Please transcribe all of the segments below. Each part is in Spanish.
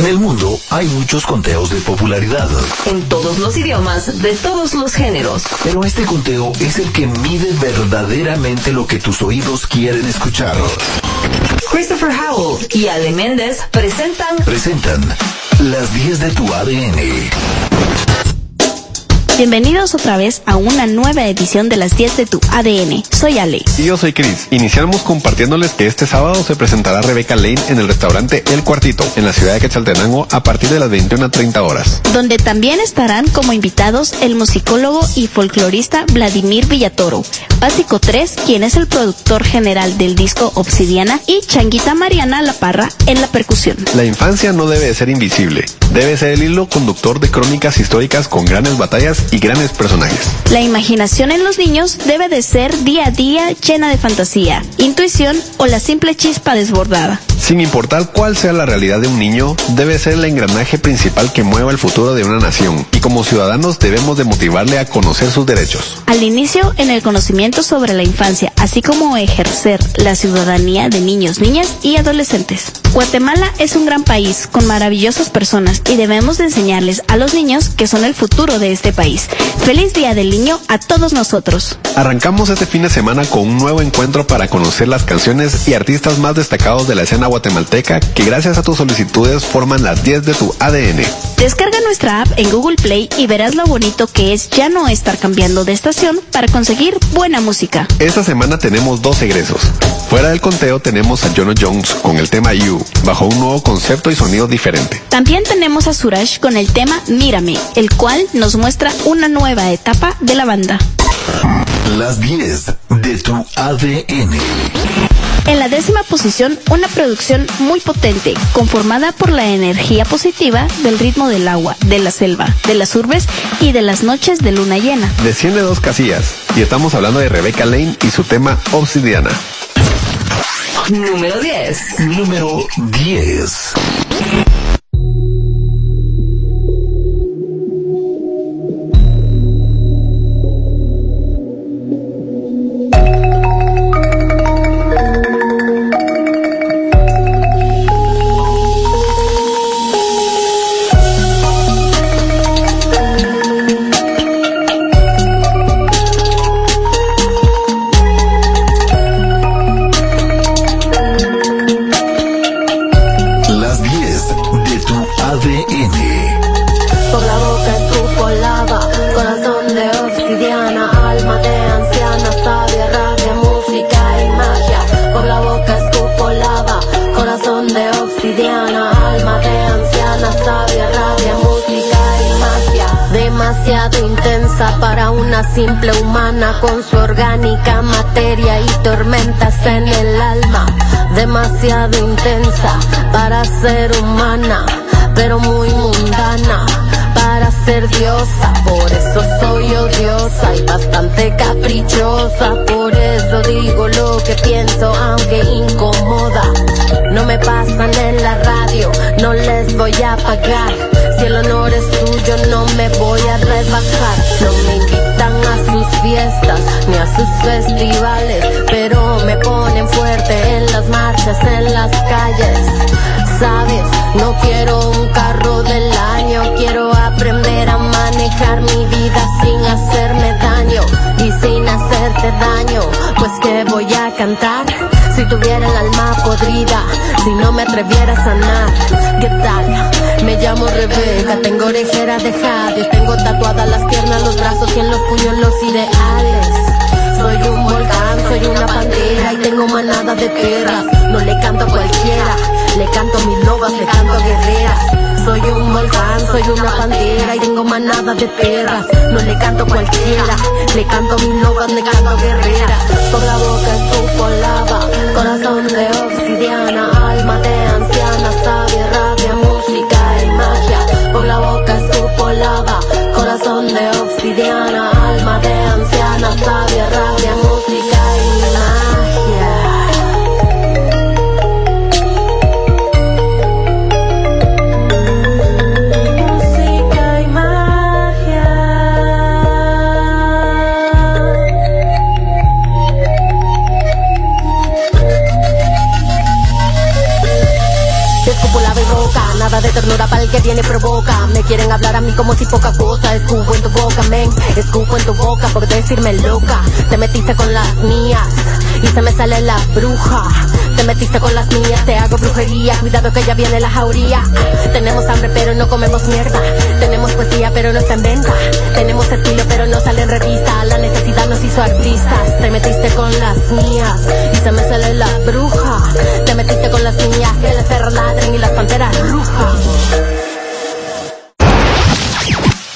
En el mundo hay muchos conteos de popularidad. En todos los idiomas, de todos los géneros. Pero este conteo es el que mide verdaderamente lo que tus oídos quieren escuchar. Christopher Howell y Ale Méndez presentan. Presentan las 10 de tu ADN. Bienvenidos otra vez a una nueva edición de las 10 de tu ADN. Soy Ale. Y yo soy Chris. Iniciamos compartiéndoles que este sábado se presentará Rebeca Lane en el restaurante El Cuartito, en la ciudad de Quetzaltenango, a partir de las 21 a 30 horas. Donde también estarán como invitados el musicólogo y folclorista Vladimir Villatoro, Básico 3, quien es el productor general del disco Obsidiana, y Changuita Mariana La Parra en la percusión. La infancia no debe de ser invisible, debe ser el hilo conductor de crónicas históricas con grandes batallas y grandes personajes. La imaginación en los niños debe de ser día a día llena de fantasía, intuición o la simple chispa desbordada. Sin importar cuál sea la realidad de un niño, debe ser el engranaje principal que mueva el futuro de una nación y como ciudadanos debemos de motivarle a conocer sus derechos. Al inicio, en el conocimiento sobre la infancia, así como ejercer la ciudadanía de niños, niñas y adolescentes. Guatemala es un gran país con maravillosas personas y debemos de enseñarles a los niños que son el futuro de este país. Feliz Día del Niño a todos nosotros. Arrancamos este fin de semana con un nuevo encuentro para conocer las canciones y artistas más destacados de la escena guatemalteca que gracias a tus solicitudes forman las 10 de tu ADN. Descarga nuestra app en Google Play y verás lo bonito que es ya no estar cambiando de estación para conseguir buena música. Esta semana tenemos dos egresos. Fuera del conteo tenemos a Jono Jones con el tema You, bajo un nuevo concepto y sonido diferente. También tenemos a Suraj con el tema Mírame, el cual nos muestra una nueva etapa de la banda. Las 10 de tu ADN. En la décima posición, una producción muy potente, conformada por la energía positiva del ritmo del agua, de la selva, de las urbes y de las noches de luna llena. Desciende dos casillas, y estamos hablando de Rebecca Lane y su tema Obsidiana. Número 10. Número 10. Simple humana con su orgánica materia y tormentas en el alma. Demasiado intensa para ser humana, pero muy mundana para ser diosa, por eso soy odiosa y bastante caprichosa, por eso digo lo que pienso aunque incomoda. No me pasan en la radio, no les voy a pagar. El honor es suyo, no me voy a rebajar. No me invitan a sus fiestas ni a sus festivales, pero me ponen fuerte en las marchas, en las calles. Sabes, no quiero un carro del año, quiero aprender a manejar mi vida sin hacerme daño y sin hacerte daño. Pues que voy a cantar si tuviera el alma podrida, si no me atreviera a sanar. ¿Qué tal? Me llamo Rebeca, tengo orejera de jade, tengo tatuadas las piernas, los brazos y en los puños los ideales. Soy un volcán, soy una pantera y tengo manada de perras. No le canto a cualquiera, le canto a mis lobas, le canto a guerreras. Soy un volcán, soy una pantera y tengo manada de perras. No le canto cualquiera, le canto a mis lobas, le canto a guerreras. Por la boca escupo lava, corazón de obsidiana, alma de anciana, sabia, rabia, música y magia. Por la boca escupo lava, corazón de obsidiana, alma de anciana, sabia, rabia, música de ternura para el que viene provoca. Me quieren hablar a mí como si poca cosa. Escupo en tu boca, men. Escupo en tu boca por decirme loca. Te metiste con las mías y se me sale la bruja. Te metiste con las mías, te hago brujería. Cuidado que ya viene la jauría. Tenemos hambre, pero no comemos mierda. Tenemos poesía, pero no está en venta. Tenemos estilo, pero no sale en revista. La necesidad nos hizo artistas. Te metiste con las mías y se me sale la bruja. Te metiste con las mías, que el perros ladren y las panteras rujas.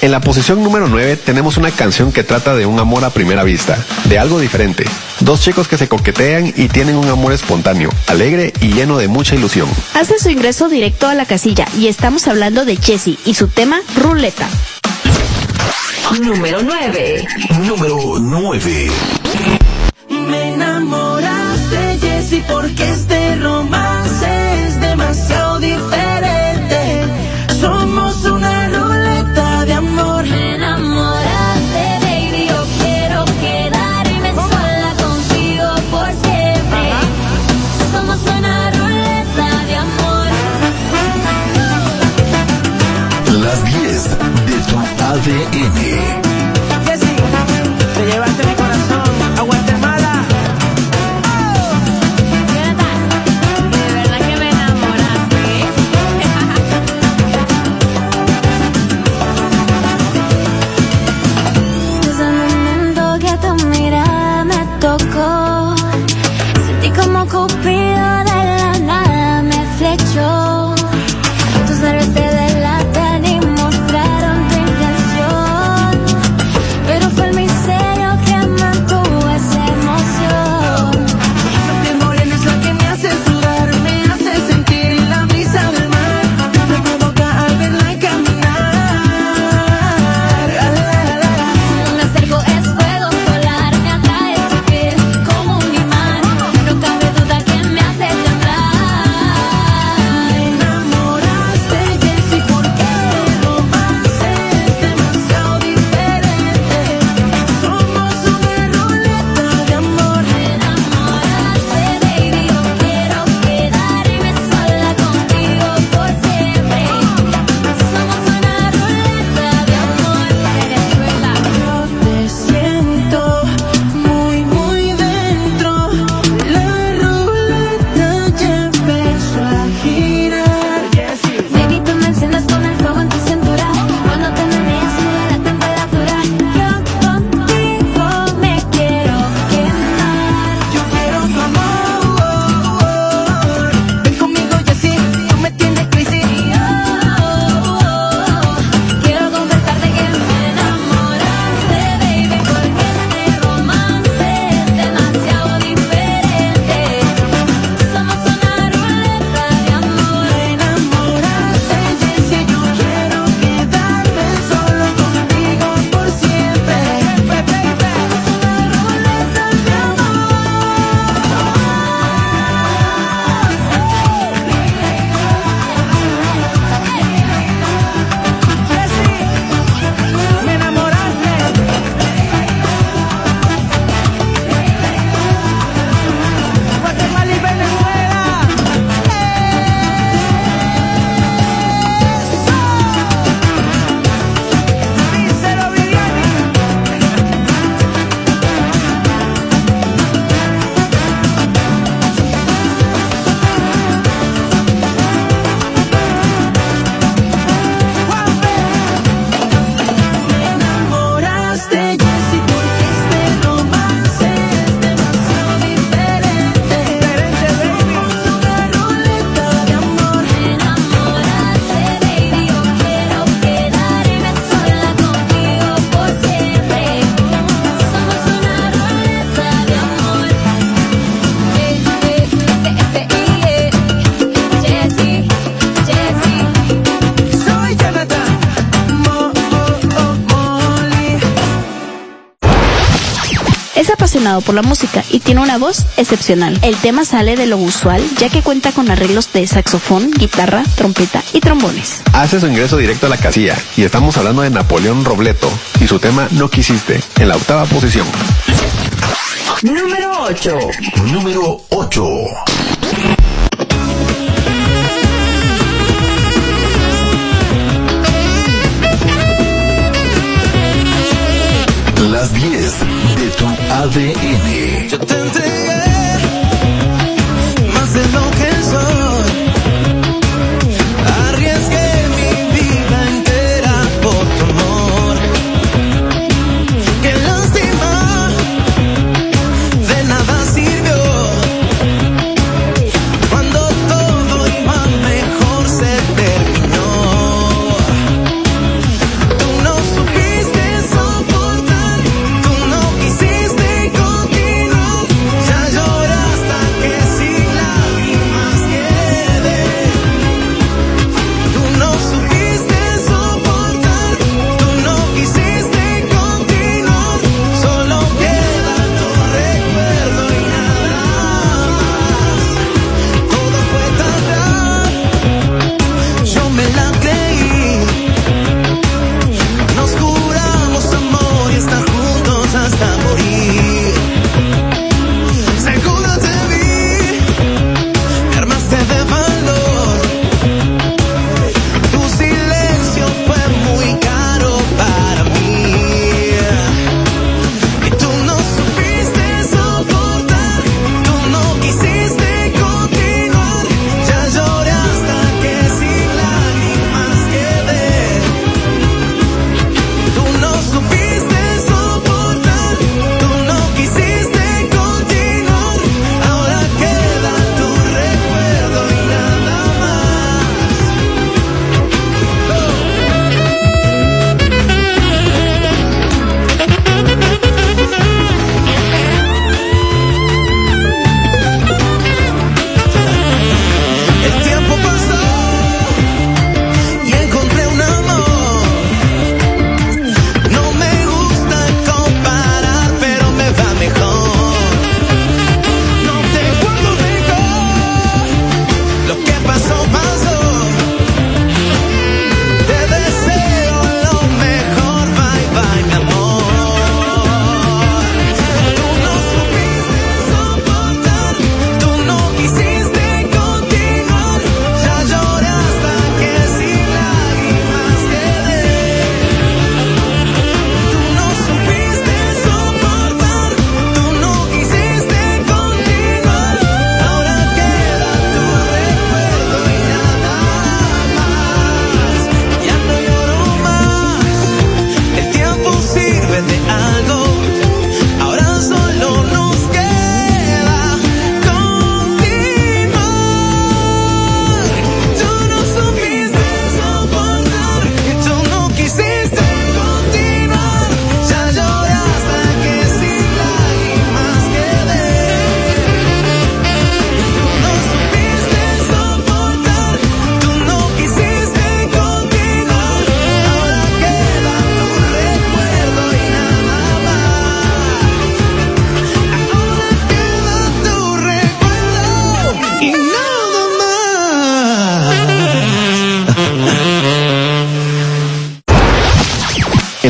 En la posición número 9 tenemos una canción que trata de un amor a primera vista, de algo diferente. Dos chicos que se coquetean y tienen un amor espontáneo, alegre y lleno de mucha ilusión. Hace su ingreso directo a la casilla y estamos hablando de Jessie y su tema Ruleta. Número 9. Número 9. Me enamoraste, Jessie, porque este romance tu por la música y tiene una voz excepcional. El tema sale de lo usual, ya que cuenta con arreglos de saxofón, guitarra, trompeta y trombones. Hace su ingreso directo a la casilla y estamos hablando de Napoleón Robleto y su tema No quisiste, en la octava posición. Número 8. Número 8. Las 10 tu ADN. Yo te entregué más de lo que soy.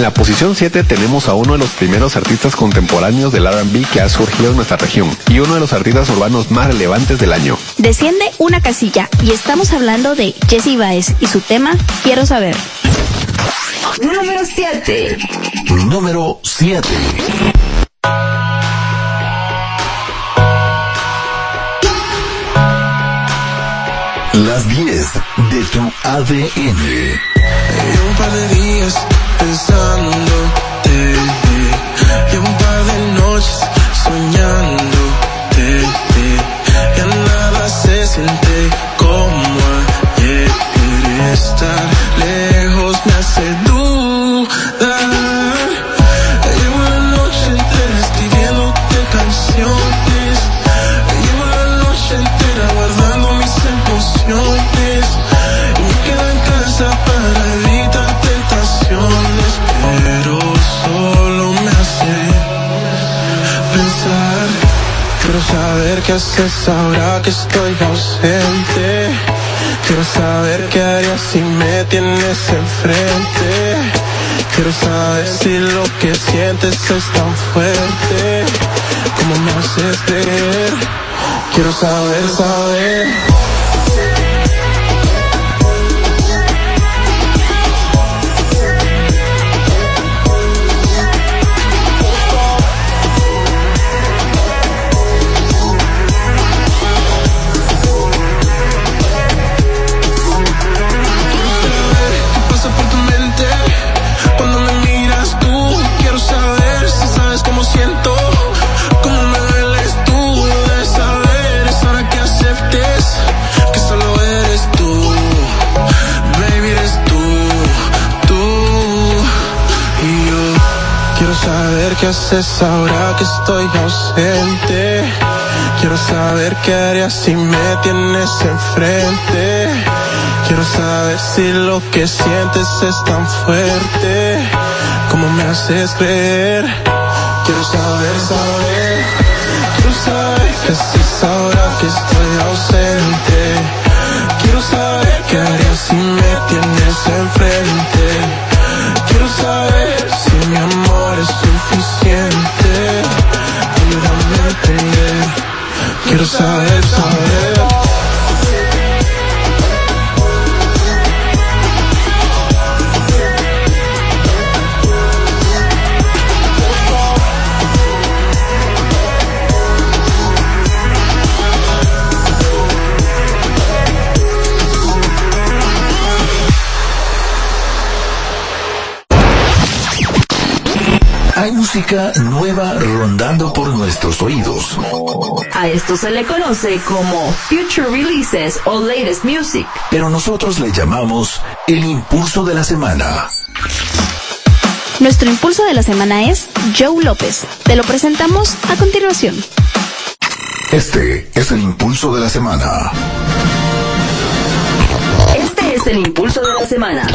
la posición 7 tenemos a uno de los primeros artistas contemporáneos del RB que ha surgido en nuestra región y uno de los artistas urbanos más relevantes del año. Desciende una casilla y estamos hablando de Jesse Baez y su tema Quiero saber. Número 7. Número 7. Las 10 de tu ADN. Llevo un par de días pensándote. Llevo un par de noches soñando. qué haces ahora que estoy ausente. Quiero saber qué harías si me tienes enfrente. Quiero saber si lo que sientes es tan fuerte como me haces creer. Quiero saber, saber. ahora que estoy ausente? Quiero saber qué harías si me tienes enfrente. Quiero saber si lo que sientes es tan fuerte como me haces creer. Quiero saber, saber. Quiero saber qué haces ahora que estoy ausente. Quiero saber qué harías si me tienes enfrente. Quiero saber. Hay música nueva rondando por nuestros oídos. A esto se le conoce como Future Releases o Latest Music. Pero nosotros le llamamos el impulso de la semana. Nuestro impulso de la semana es Joe López. Te lo presentamos a continuación. Este es el impulso de la semana. El impulso de la semana.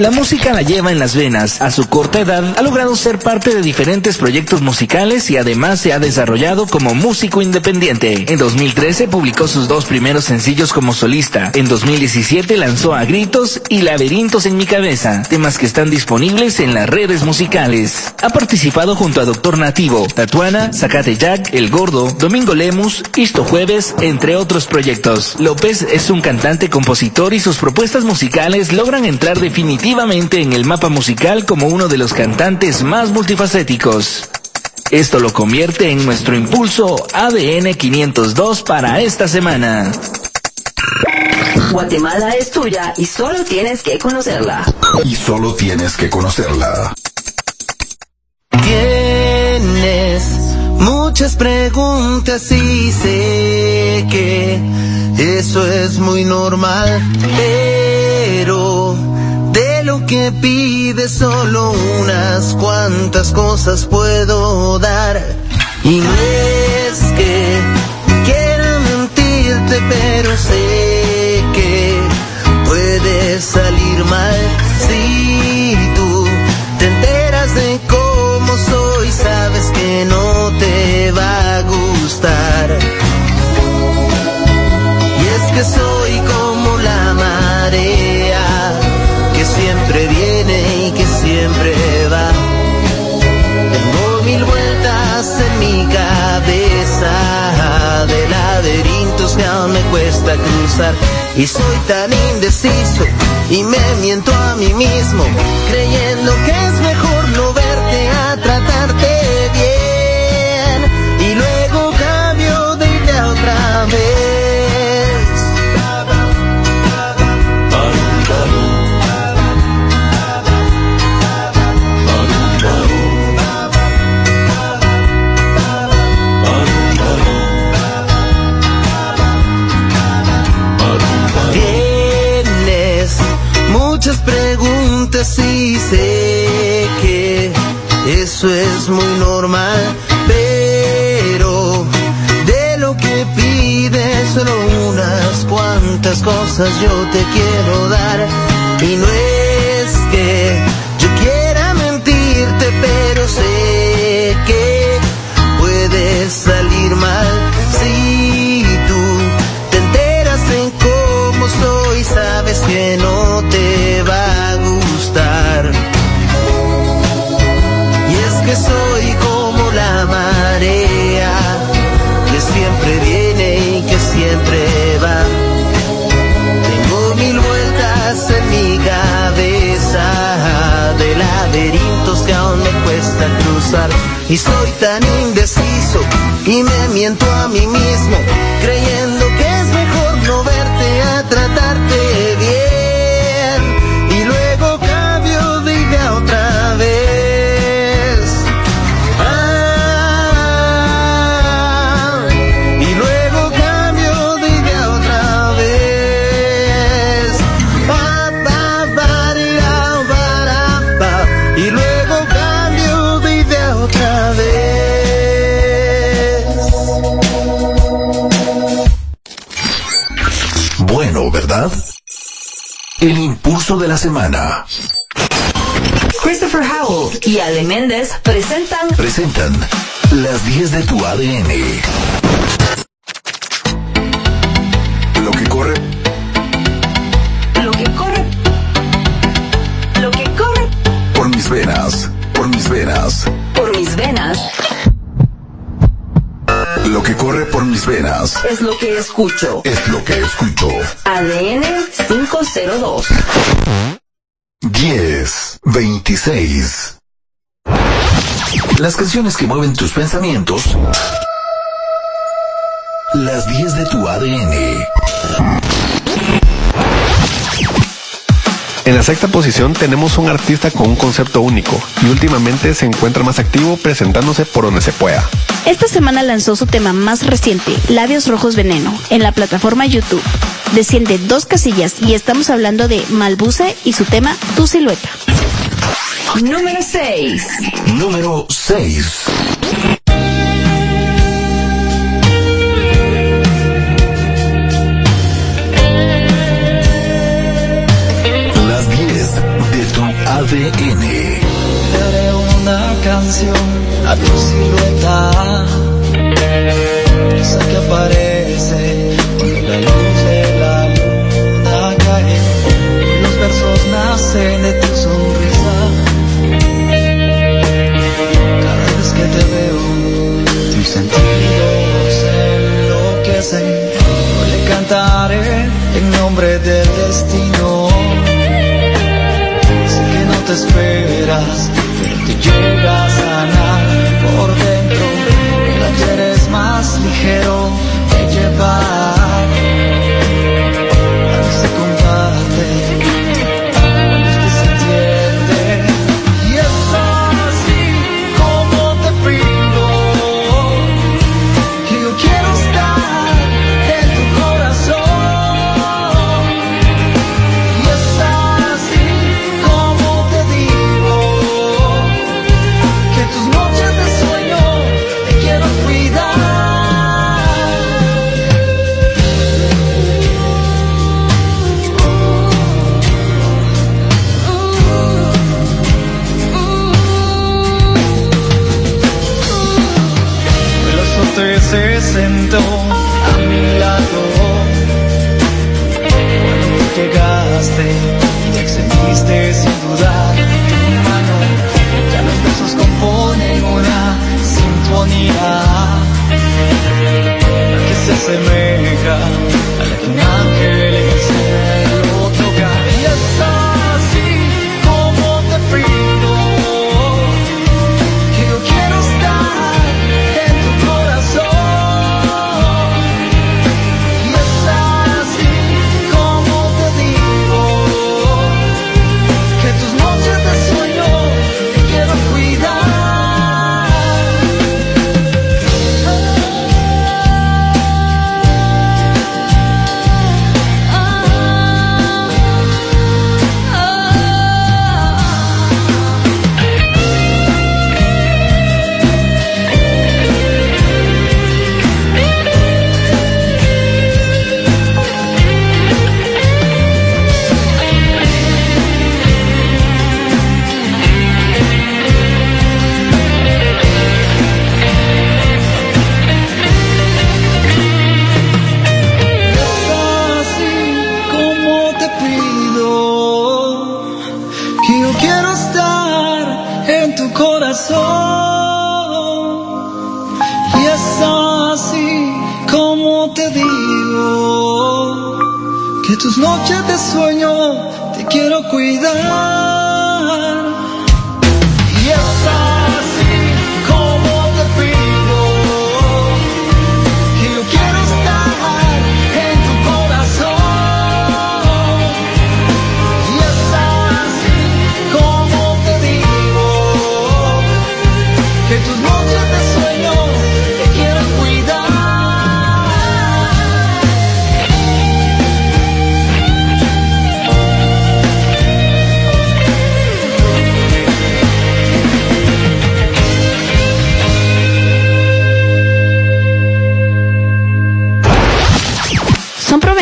La música la lleva en las venas. A su corta edad ha logrado ser parte de diferentes proyectos musicales y además se ha desarrollado como músico independiente. En 2013 publicó sus dos primeros sencillos como solista. En 2017 lanzó A Gritos y Laberintos en mi cabeza, temas que están disponibles en las redes musicales. Ha participado junto a Doctor Nativo, Tatuana, Zacate Jack, El Gordo, Domingo Lemus, Isto Jueves, entre otros proyectos. López es un cantante, compositor y sus propuestas musicales logran entrar definitivamente en el mapa musical como uno de los cantantes más multifacéticos. Esto lo convierte en nuestro impulso ADN 502 para esta semana. Guatemala es tuya y solo tienes que conocerla. Y solo tienes que conocerla. Tienes muchas preguntas y sé que eso es muy normal, pero de lo que pides solo unas cuantas cosas puedo dar. Y no es que quiera mentirte, pero sé que puede salir soy como la marea que siempre viene y que siempre va. Tengo mil vueltas en mi cabeza de laberintos aún me cuesta cruzar. Y soy tan indeciso y me miento a mí mismo, creyendo que es mejor no verte a tratarte bien. Y luego cambio de idea otra vez. Eso es muy normal, pero de lo que pides solo unas cuantas cosas yo te quiero dar. Y no es que Y soy tan indeciso y me miento a mí mismo, creyendo que es mejor no verte a tratarte ¿verdad? El impulso de la semana. Christopher Howell y Ale Méndez presentan Presentan las 10 de tu ADN. Lo que corre Lo que corre. Lo que corre por mis venas, por mis venas. por mis venas Lo que corre por mis venas es lo que escucho. es lo que escucho. ADN 502. 10, 26. Las canciones que mueven tus pensamientos. Las 10 de tu ADN. En la sexta posición tenemos un artista con un concepto único y últimamente se encuentra más activo presentándose por donde se pueda. Esta semana lanzó su tema más reciente, Labios Rojos Veneno, en la plataforma YouTube. Desciende dos casillas y estamos hablando de Malbuce y su tema Tu Silueta. Número 6. Número 6. ADN. Daré una canción a tu silueta, esa que aparece cuando la luz de la luna cae. Los versos nacen de tu sonrisa. Cada vez que te veo, tus sentidos enloquecen. Hoy le cantaré en nombre del destino. Esperas, pero te llega y te sin dudar tu. Ya los besos componen una sintonía que se asemeja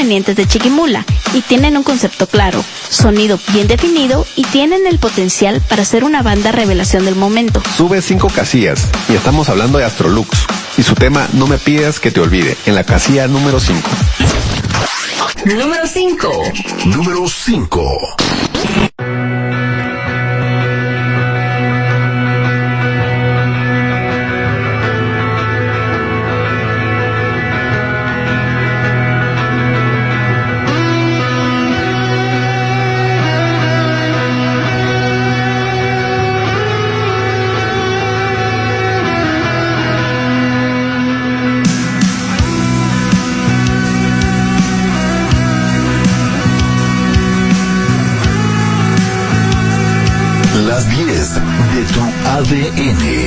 provenientes de Chiquimula y tienen un concepto claro, sonido bien definido y tienen el potencial para ser una banda revelación del momento. Sube cinco casillas y estamos hablando de Astrolux y su tema No me pidas que te olvide en la casilla número 5. Número 5. Número 5. Tu ADN.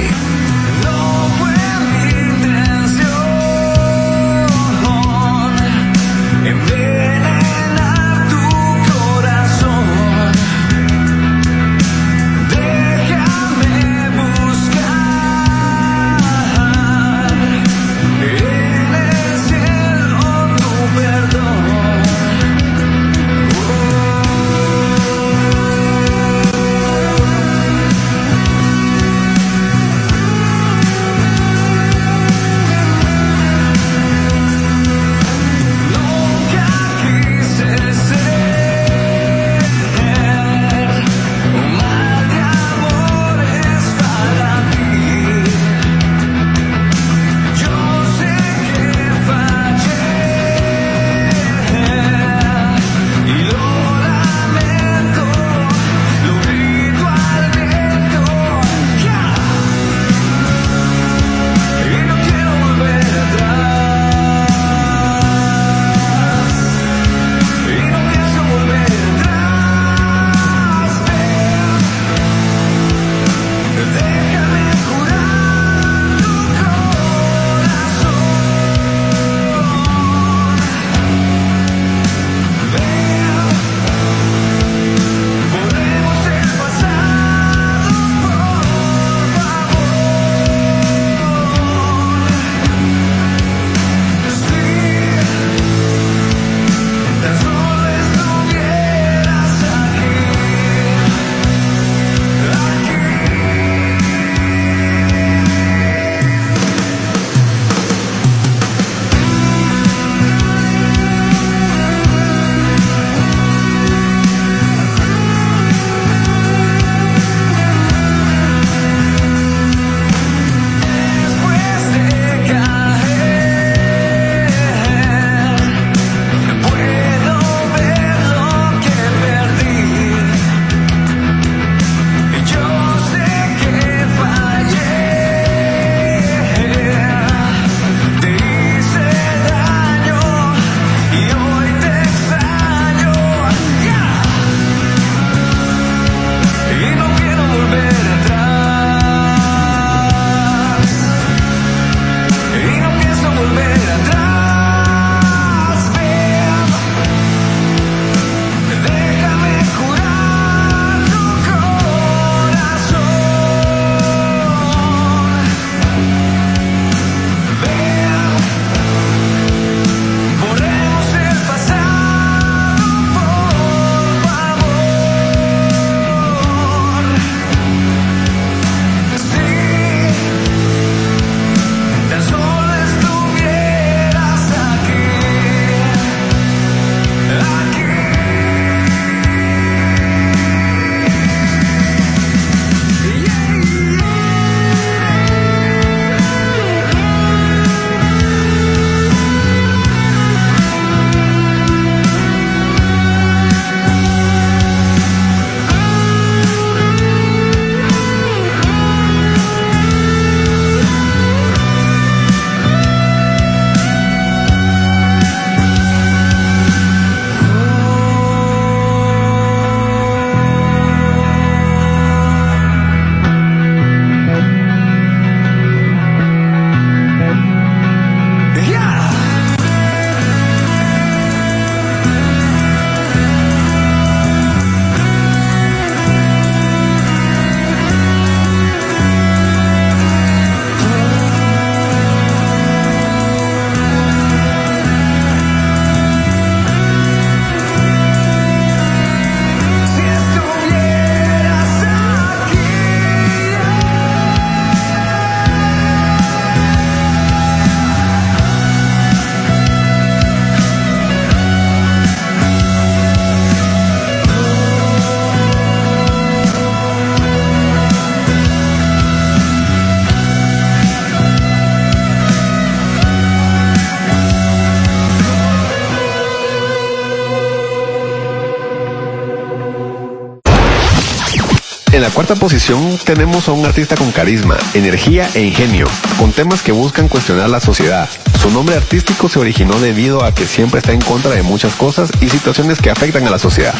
Cuarta posición tenemos a un artista con carisma, energía e ingenio, con temas que buscan cuestionar la sociedad. Su nombre artístico se originó debido a que siempre está en contra de muchas cosas y situaciones que afectan a la sociedad.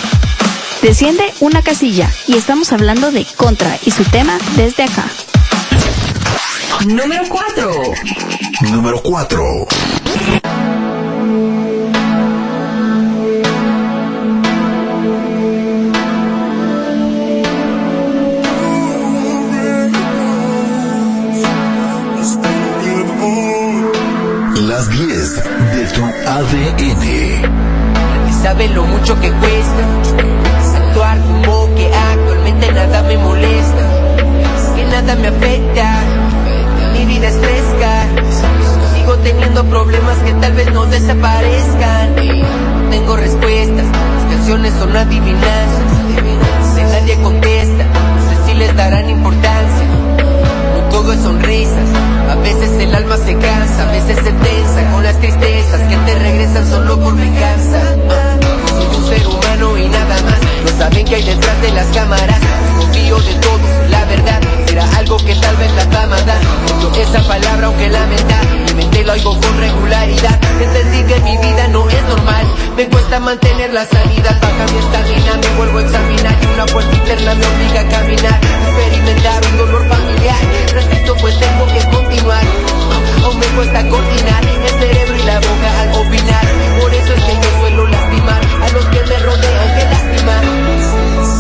Desciende una casilla y estamos hablando de Contra y su tema desde acá. Número 4. Número 4. Las 10 de tu ADN. Nadie sabe lo mucho que cuesta actuar como que actualmente nada me molesta, que nada me afecta, mi vida es fresca. Sigo teniendo problemas que tal vez no desaparezcan. No tengo respuestas, las canciones son adivinanzas. De nadie contesta, no sé si les darán importancia. No todo es sonrisas, a veces el alma se cansa, a veces se tensa con las tristezas que te regresan solo por venganza. Soy un ser humano y nada más, no saben que hay detrás de las cámaras. Confío de todos, la verdad será algo que tal vez la fama da. Esa palabra aunque lamentar, mi mente lo oigo con regularidad. Entendí que mi vida no es normal, me cuesta mantener la sanidad. Baja mi estamina, me vuelvo a examinar y una puerta interna me obliga a caminar. Experimentar un dolor familiar, resisto pues tengo que continuar. Aún me cuesta coordinar el cerebro y la boca al opinar. Por eso es que yo suelo lastimar a los que me rodean, que lastimar.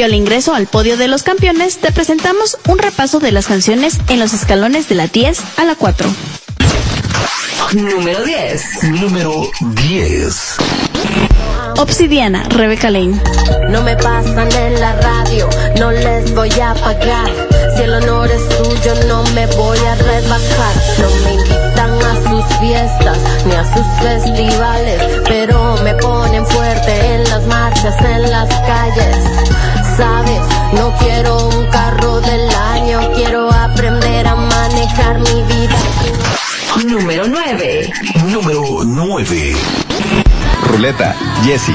Previo al ingreso al podio de los campeones, te presentamos un repaso de las canciones en los escalones de la 10 a la 4. Número 10. Número 10. Obsidiana, Rebeca Lane. No me pasan en la radio, no les voy a pagar. Si el honor es tuyo, no me voy a rebajar. No me invitan a sus fiestas ni a sus festivales, pero me ponen fuerte en las marchas, en las calles. Sabes, no quiero un carro del año, quiero aprender a manejar mi vida. Número 9. Número 9. Ruleta, Jessie.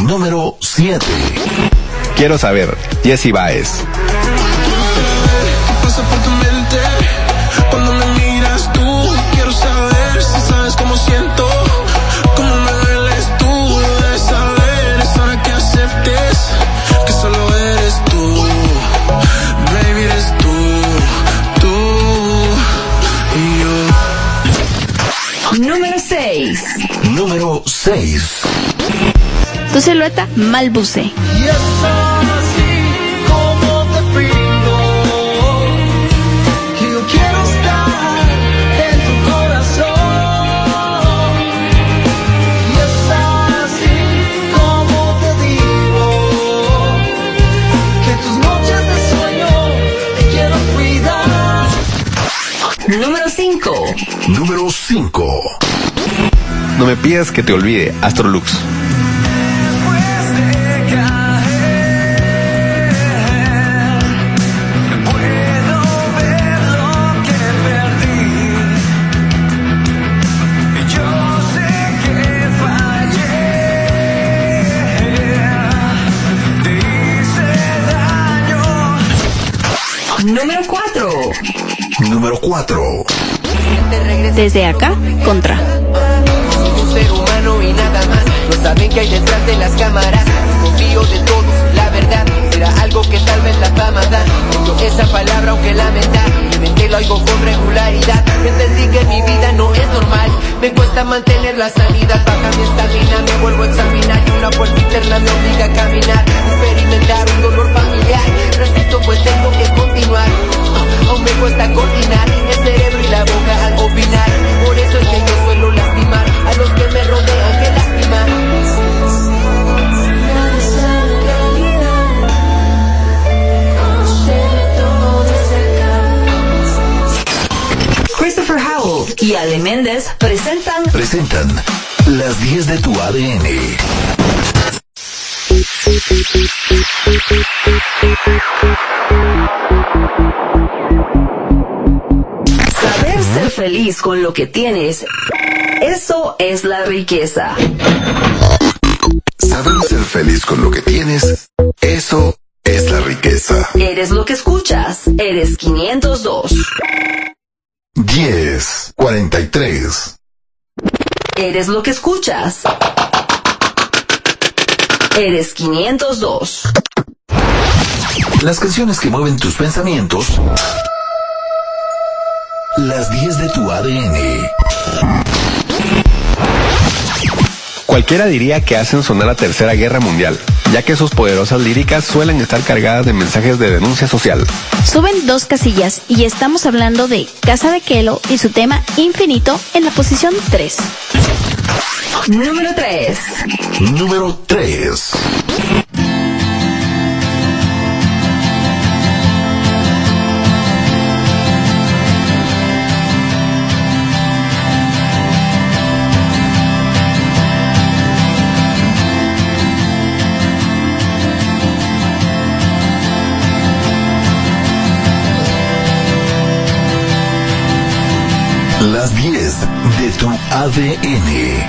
Número 7. Quiero saber, Jesse Baez. pasa por tu mente cuando me miras tú. Quiero saber si sabes cómo siento, cómo me dueles tú. Debes saber, es hora que aceptes que solo eres tú. Baby, eres tú, tú y yo. Número 6. Número 6. Tu silueta Malbuce. Y es así como te pido que yo quiero estar en tu corazón. Y es así como te digo que tus noches de sueño te quiero cuidar. Número 5. Número 5. No me pidas que te olvide, Astrolux. Número 4. Desde acá, contra. Soy un ser humano y nada más. No saben que hay detrás de las cámaras. Confío de todos, la verdad. Será algo que tal vez la fama da. Tengo esa palabra aunque lamentar. Mi mente lo oigo con regularidad. Entendí que mi vida no es normal. Me cuesta mantener la sanidad. Baja mi estamina, me vuelvo a examinar. Y una puerta interna me obliga a caminar. Experimentar un dolor familiar. Resisto pues tengo que continuar. Aún me cuesta coordinar el cerebro y la boca al opinar. Por eso es que yo suelo lastimar a los que me rodean. Que lástima. Christopher Howell y Ale Méndez presentan Presentan las 10 de tu ADN. Saber ser feliz con lo que tienes. Eso es la riqueza. Saber ser feliz con lo que tienes, eso es la riqueza. Eres lo que escuchas. Eres 502. 10, 43. Eres lo que escuchas. Eres 502. Las canciones que mueven tus pensamientos. Las 10 de tu ADN. Cualquiera diría que hacen sonar la Tercera Guerra Mundial, ya que sus poderosas líricas suelen estar cargadas de mensajes de denuncia social. Suben dos casillas y estamos hablando de Casa de Kelo y su tema Infinito en la posición 3. Número 3. Número 3. Las 10 de tu ADN.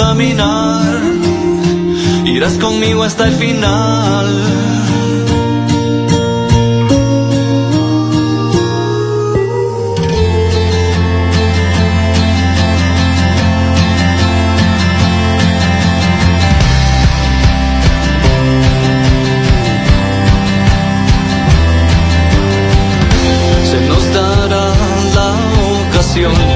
Caminar, irás conmigo hasta el final. se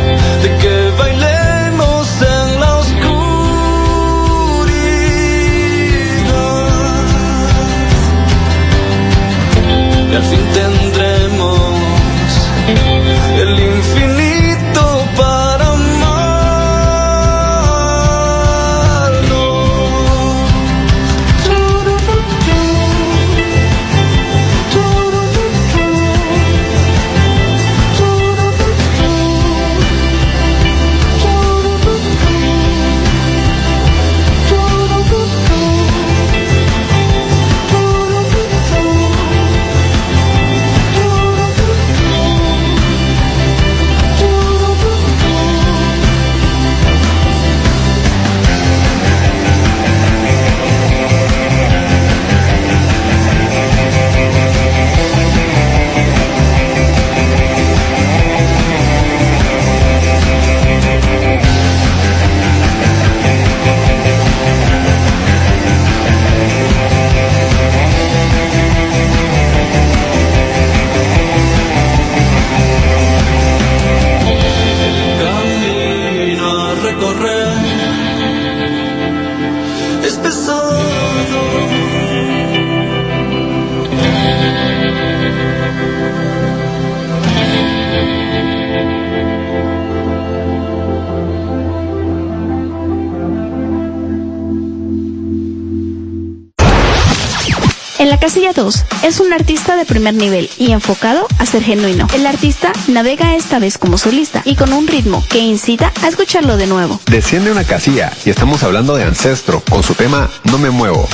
2 es un artista de primer nivel y enfocado a ser genuino. El artista navega esta vez como solista y con un ritmo que incita a escucharlo de nuevo. Desciende una casilla y estamos hablando de Ancestro con su tema No me muevo.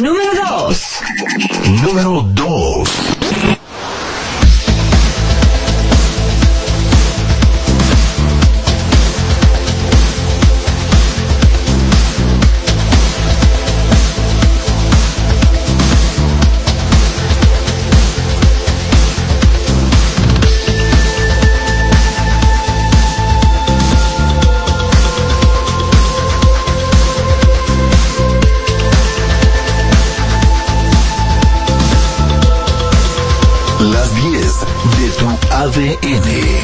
Número 2. Número 2. Tu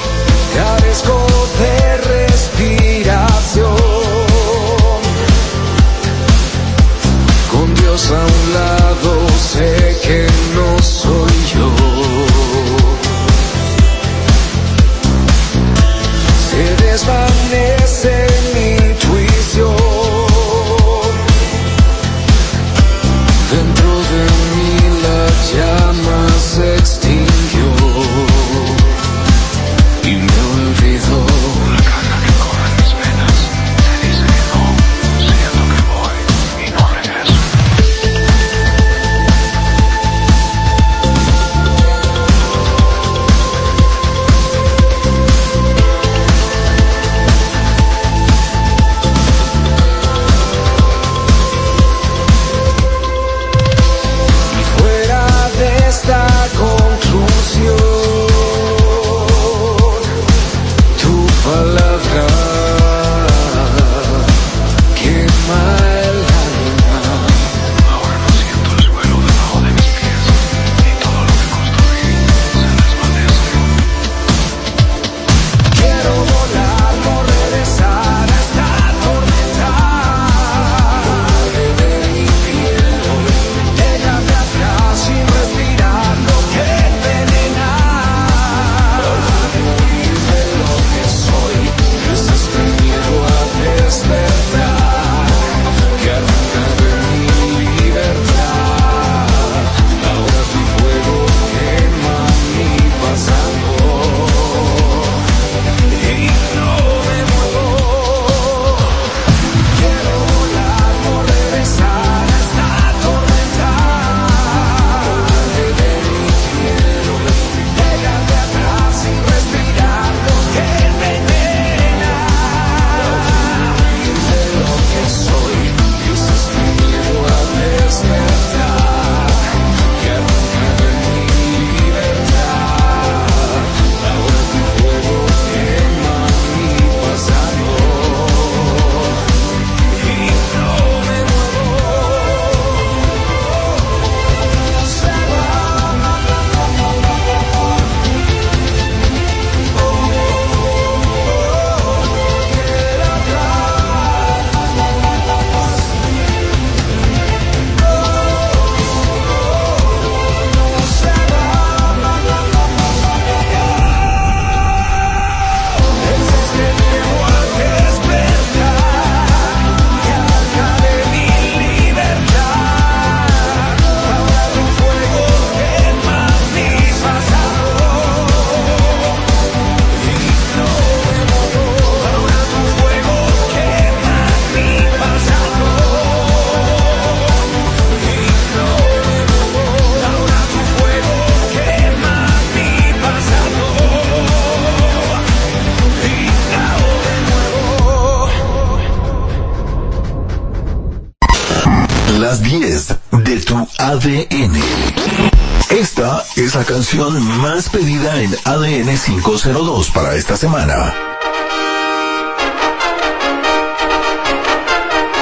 esta semana.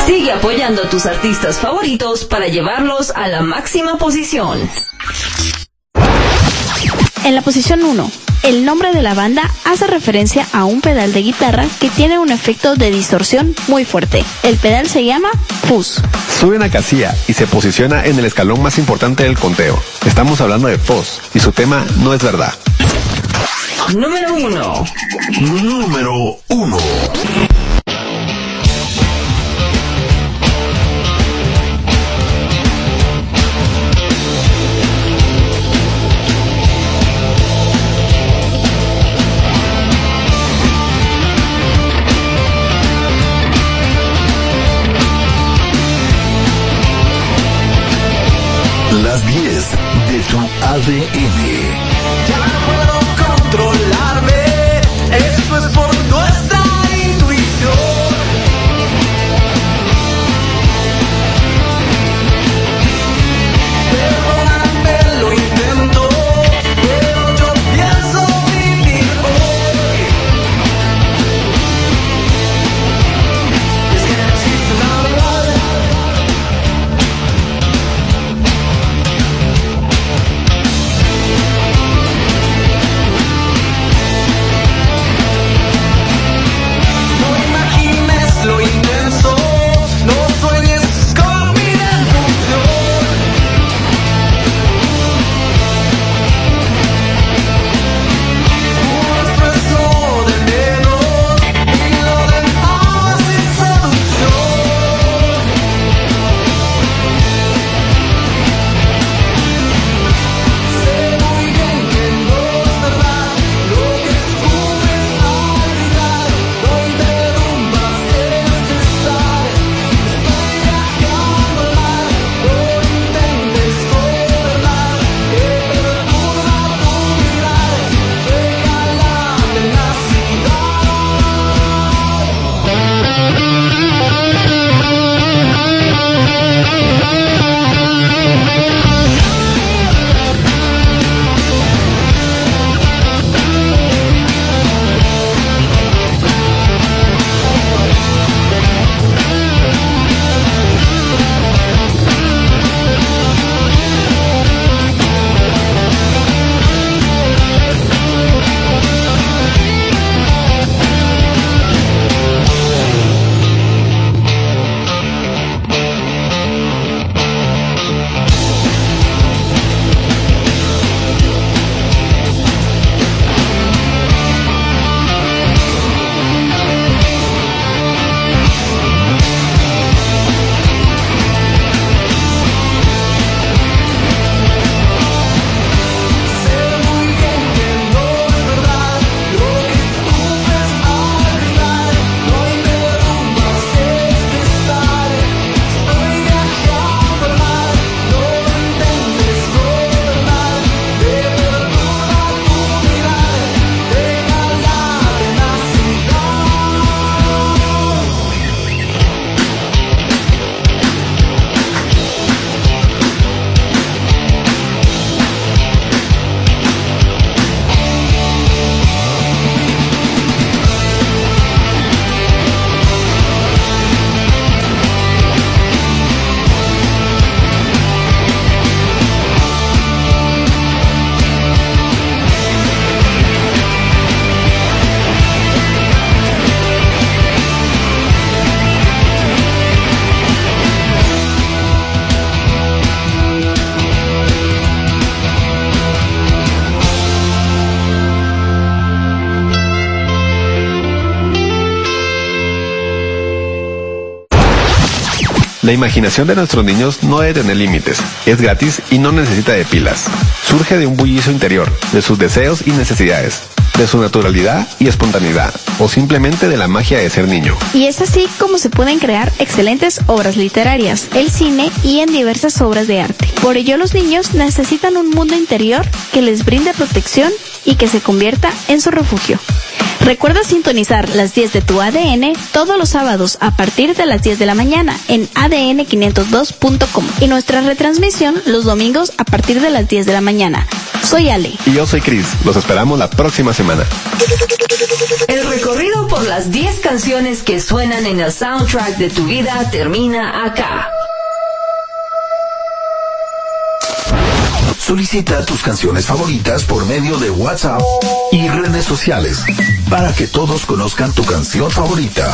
Sigue apoyando a tus artistas favoritos para llevarlos a la máxima posición. En la posición 1, el nombre de la banda hace referencia a un pedal de guitarra que tiene un efecto de distorsión muy fuerte. El pedal se llama fuzz. Sube una casilla y se posiciona en el escalón más importante del conteo. Estamos hablando de Foz y su tema no es verdad. Número 1. Número 1. Las 10 de tu ADN. La imaginación de nuestros niños no debe tener límites, es gratis y no necesita de pilas. Surge de un bullicio interior, de sus deseos y necesidades, de su naturalidad y espontaneidad, o simplemente de la magia de ser niño. Y es así como se pueden crear excelentes obras literarias, el cine y en diversas obras de arte. Por ello los niños necesitan un mundo interior que les brinde protección y que se convierta en su refugio. Recuerda sintonizar las 10 de tu ADN todos los sábados a partir de las 10 de la mañana en adn502.com y nuestra retransmisión los domingos a partir de las 10 de la mañana. Soy Ale. Y yo soy Chris. Los esperamos la próxima semana. El recorrido por las 10 canciones que suenan en el soundtrack de tu vida termina acá. Solicita tus canciones favoritas por medio de WhatsApp y redes sociales para que todos conozcan tu canción favorita.